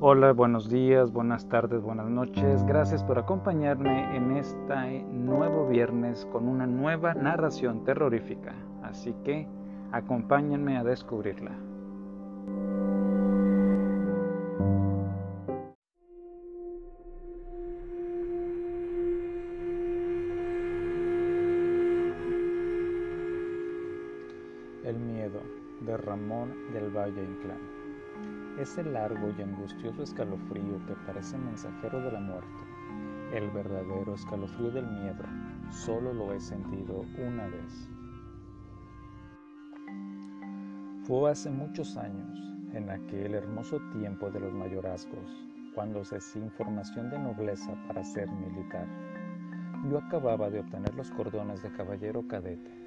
Hola, buenos días, buenas tardes, buenas noches. Gracias por acompañarme en este nuevo viernes con una nueva narración terrorífica. Así que acompáñenme a descubrirla. De Ramón del Valle Inclán. Ese largo y angustioso escalofrío que parece mensajero de la muerte, el verdadero escalofrío del miedo, solo lo he sentido una vez. Fue hace muchos años, en aquel hermoso tiempo de los mayorazgos, cuando se hacía formación de nobleza para ser militar. Yo acababa de obtener los cordones de caballero cadete.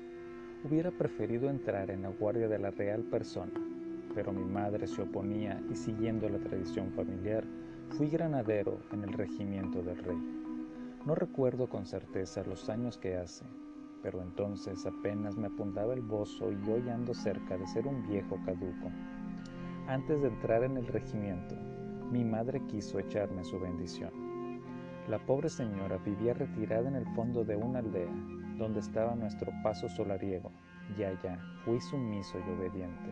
Hubiera preferido entrar en la guardia de la real persona, pero mi madre se oponía y siguiendo la tradición familiar, fui granadero en el regimiento del rey. No recuerdo con certeza los años que hace, pero entonces apenas me apuntaba el bozo y yo ya ando cerca de ser un viejo caduco. Antes de entrar en el regimiento, mi madre quiso echarme su bendición. La pobre señora vivía retirada en el fondo de una aldea, donde estaba nuestro paso solariego, y allá fui sumiso y obediente.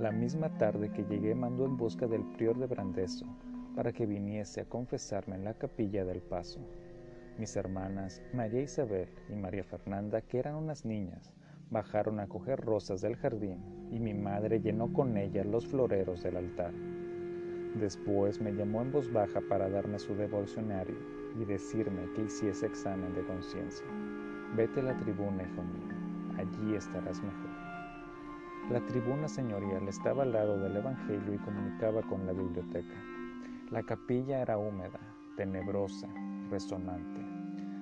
La misma tarde que llegué mandó en busca del prior de Brandeso, para que viniese a confesarme en la capilla del paso. Mis hermanas María Isabel y María Fernanda, que eran unas niñas, bajaron a coger rosas del jardín y mi madre llenó con ellas los floreros del altar. Después me llamó en voz baja para darme su devocionario y decirme que hiciese examen de conciencia. Vete a la tribuna, hijo mío, allí estarás mejor. La tribuna señorial estaba al lado del Evangelio y comunicaba con la biblioteca. La capilla era húmeda, tenebrosa, resonante.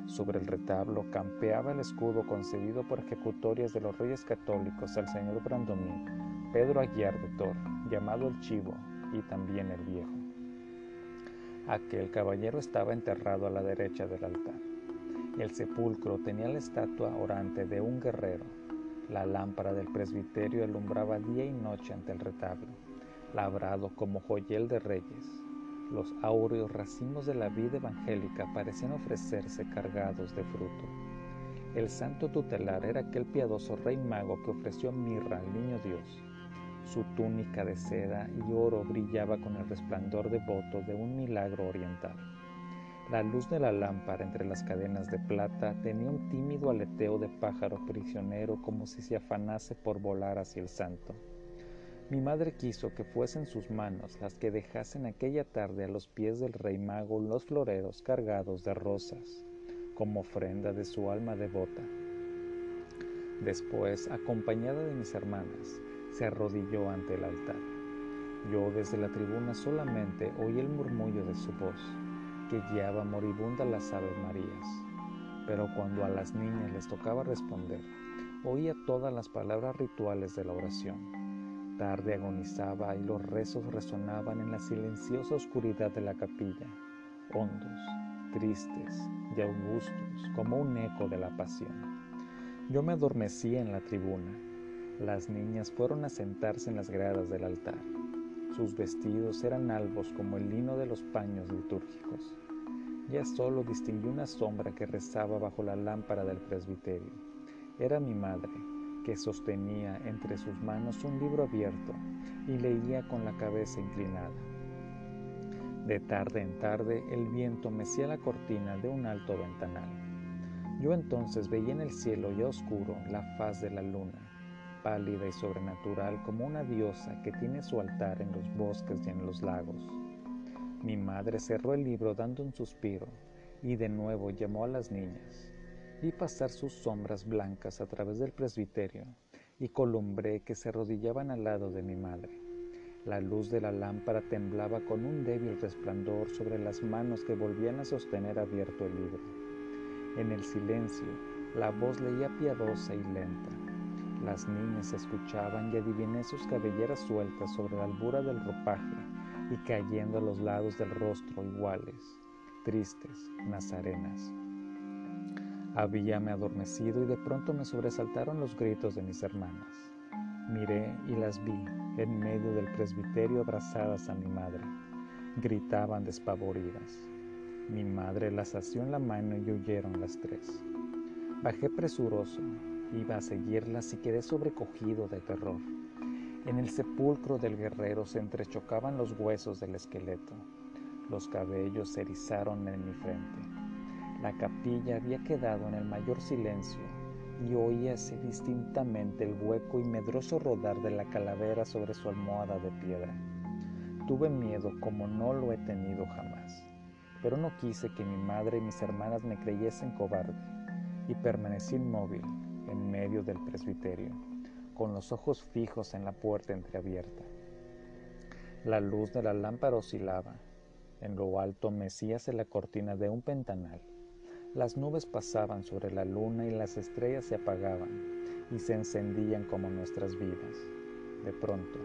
Sobre el retablo campeaba el escudo concedido por ejecutorias de los reyes católicos al señor Brandomín, Pedro Aguiar de Tor, llamado el Chivo, y también el Viejo. Aquel caballero estaba enterrado a la derecha del altar. El sepulcro tenía la estatua orante de un guerrero. La lámpara del presbiterio alumbraba día y noche ante el retablo, labrado como joyel de reyes. Los áureos racimos de la vida evangélica parecían ofrecerse cargados de fruto. El santo tutelar era aquel piadoso rey mago que ofreció mirra al niño Dios. Su túnica de seda y oro brillaba con el resplandor devoto de un milagro oriental. La luz de la lámpara entre las cadenas de plata tenía un tímido aleteo de pájaro prisionero como si se afanase por volar hacia el santo. Mi madre quiso que fuesen sus manos las que dejasen aquella tarde a los pies del rey mago los floreros cargados de rosas, como ofrenda de su alma devota. Después, acompañada de mis hermanas, se arrodilló ante el altar. Yo desde la tribuna solamente oí el murmullo de su voz, que guiaba moribunda las Aves Marías. Pero cuando a las niñas les tocaba responder, oía todas las palabras rituales de la oración tarde agonizaba y los rezos resonaban en la silenciosa oscuridad de la capilla, hondos, tristes y augustos, como un eco de la pasión. Yo me adormecí en la tribuna. Las niñas fueron a sentarse en las gradas del altar. Sus vestidos eran albos como el lino de los paños litúrgicos. Ya solo distinguí una sombra que rezaba bajo la lámpara del presbiterio. Era mi madre, que sostenía entre sus manos un libro abierto y leía con la cabeza inclinada. De tarde en tarde el viento mecía la cortina de un alto ventanal. Yo entonces veía en el cielo ya oscuro la faz de la luna, pálida y sobrenatural como una diosa que tiene su altar en los bosques y en los lagos. Mi madre cerró el libro dando un suspiro y de nuevo llamó a las niñas. Vi pasar sus sombras blancas a través del presbiterio y columbré que se arrodillaban al lado de mi madre. La luz de la lámpara temblaba con un débil resplandor sobre las manos que volvían a sostener abierto el libro. En el silencio, la voz leía piadosa y lenta. Las niñas escuchaban y adiviné sus cabelleras sueltas sobre la albura del ropaje y cayendo a los lados del rostro iguales, tristes, nazarenas. Habíame adormecido y de pronto me sobresaltaron los gritos de mis hermanas. Miré y las vi en medio del presbiterio abrazadas a mi madre. Gritaban despavoridas. Mi madre las asió en la mano y huyeron las tres. Bajé presuroso, iba a seguirlas y quedé sobrecogido de terror. En el sepulcro del guerrero se entrechocaban los huesos del esqueleto. Los cabellos se erizaron en mi frente. La capilla había quedado en el mayor silencio y oíase distintamente el hueco y medroso rodar de la calavera sobre su almohada de piedra. Tuve miedo como no lo he tenido jamás, pero no quise que mi madre y mis hermanas me creyesen cobarde y permanecí inmóvil en medio del presbiterio, con los ojos fijos en la puerta entreabierta. La luz de la lámpara oscilaba. En lo alto mecíase la cortina de un ventanal las nubes pasaban sobre la luna y las estrellas se apagaban y se encendían como nuestras vidas. De pronto,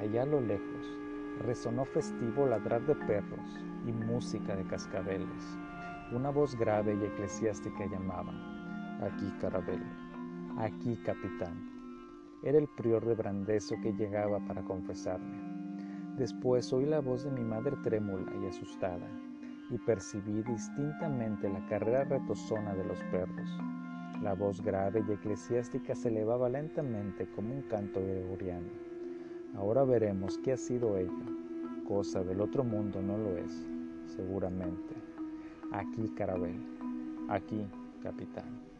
allá a lo lejos, resonó festivo ladrar de perros y música de cascabeles. Una voz grave y eclesiástica llamaba, aquí Carabel, aquí capitán. Era el prior de Brandeso que llegaba para confesarme. Después oí la voz de mi madre trémula y asustada y percibí distintamente la carrera retozona de los perros. La voz grave y eclesiástica se elevaba lentamente como un canto gregoriano. Ahora veremos qué ha sido ello. Cosa del otro mundo no lo es, seguramente. Aquí, Carabel. Aquí, capitán.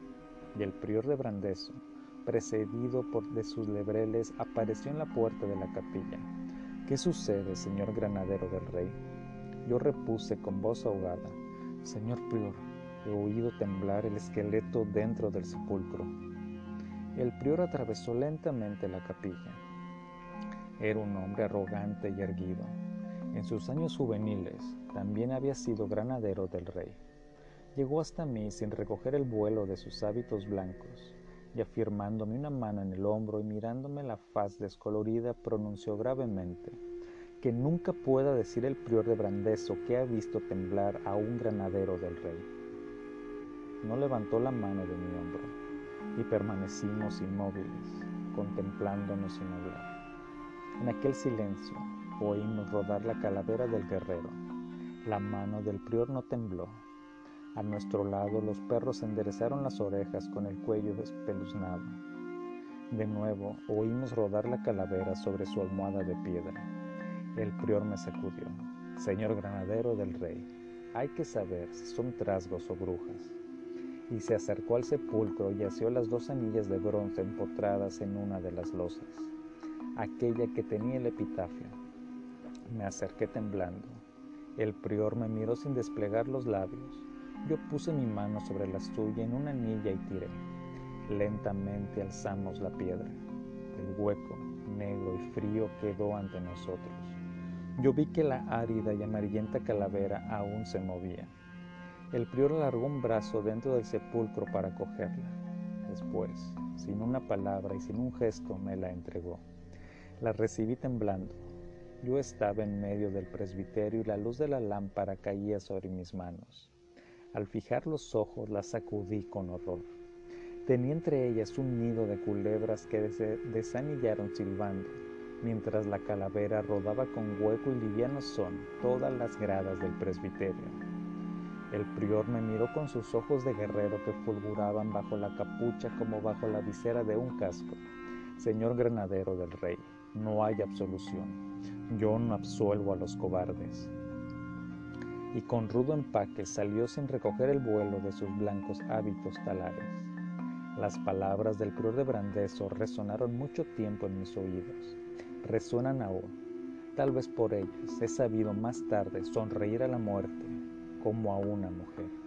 Y el prior de Brandeso, precedido por de sus lebreles, apareció en la puerta de la capilla. ¿Qué sucede, señor granadero del rey? Yo repuse con voz ahogada, Señor prior, he oído temblar el esqueleto dentro del sepulcro. El prior atravesó lentamente la capilla. Era un hombre arrogante y erguido. En sus años juveniles también había sido granadero del rey. Llegó hasta mí sin recoger el vuelo de sus hábitos blancos, y afirmándome una mano en el hombro y mirándome la faz descolorida, pronunció gravemente, que nunca pueda decir el prior de Brandeso que ha visto temblar a un granadero del rey. No levantó la mano de mi hombro y permanecimos inmóviles, contemplándonos sin hablar. En aquel silencio oímos rodar la calavera del guerrero. La mano del prior no tembló. A nuestro lado los perros enderezaron las orejas con el cuello despeluznado. De nuevo oímos rodar la calavera sobre su almohada de piedra. El prior me sacudió. Señor granadero del rey, hay que saber si son trasgos o brujas. Y se acercó al sepulcro y asió las dos anillas de bronce empotradas en una de las losas, aquella que tenía el epitafio. Me acerqué temblando. El prior me miró sin desplegar los labios. Yo puse mi mano sobre la suya en una anilla y tiré. Lentamente alzamos la piedra. El hueco, negro y frío, quedó ante nosotros. Yo vi que la árida y amarillenta calavera aún se movía. El prior alargó un brazo dentro del sepulcro para cogerla. Después, sin una palabra y sin un gesto, me la entregó. La recibí temblando. Yo estaba en medio del presbiterio y la luz de la lámpara caía sobre mis manos. Al fijar los ojos la sacudí con horror. Tenía entre ellas un nido de culebras que desanillaron silbando mientras la calavera rodaba con hueco y liviano son todas las gradas del presbiterio. El prior me miró con sus ojos de guerrero que fulguraban bajo la capucha como bajo la visera de un casco. Señor granadero del rey, no hay absolución. Yo no absuelvo a los cobardes. Y con rudo empaque salió sin recoger el vuelo de sus blancos hábitos talares. Las palabras del prior de Brandeso resonaron mucho tiempo en mis oídos resuenan aún. Tal vez por ellas he sabido más tarde sonreír a la muerte como a una mujer.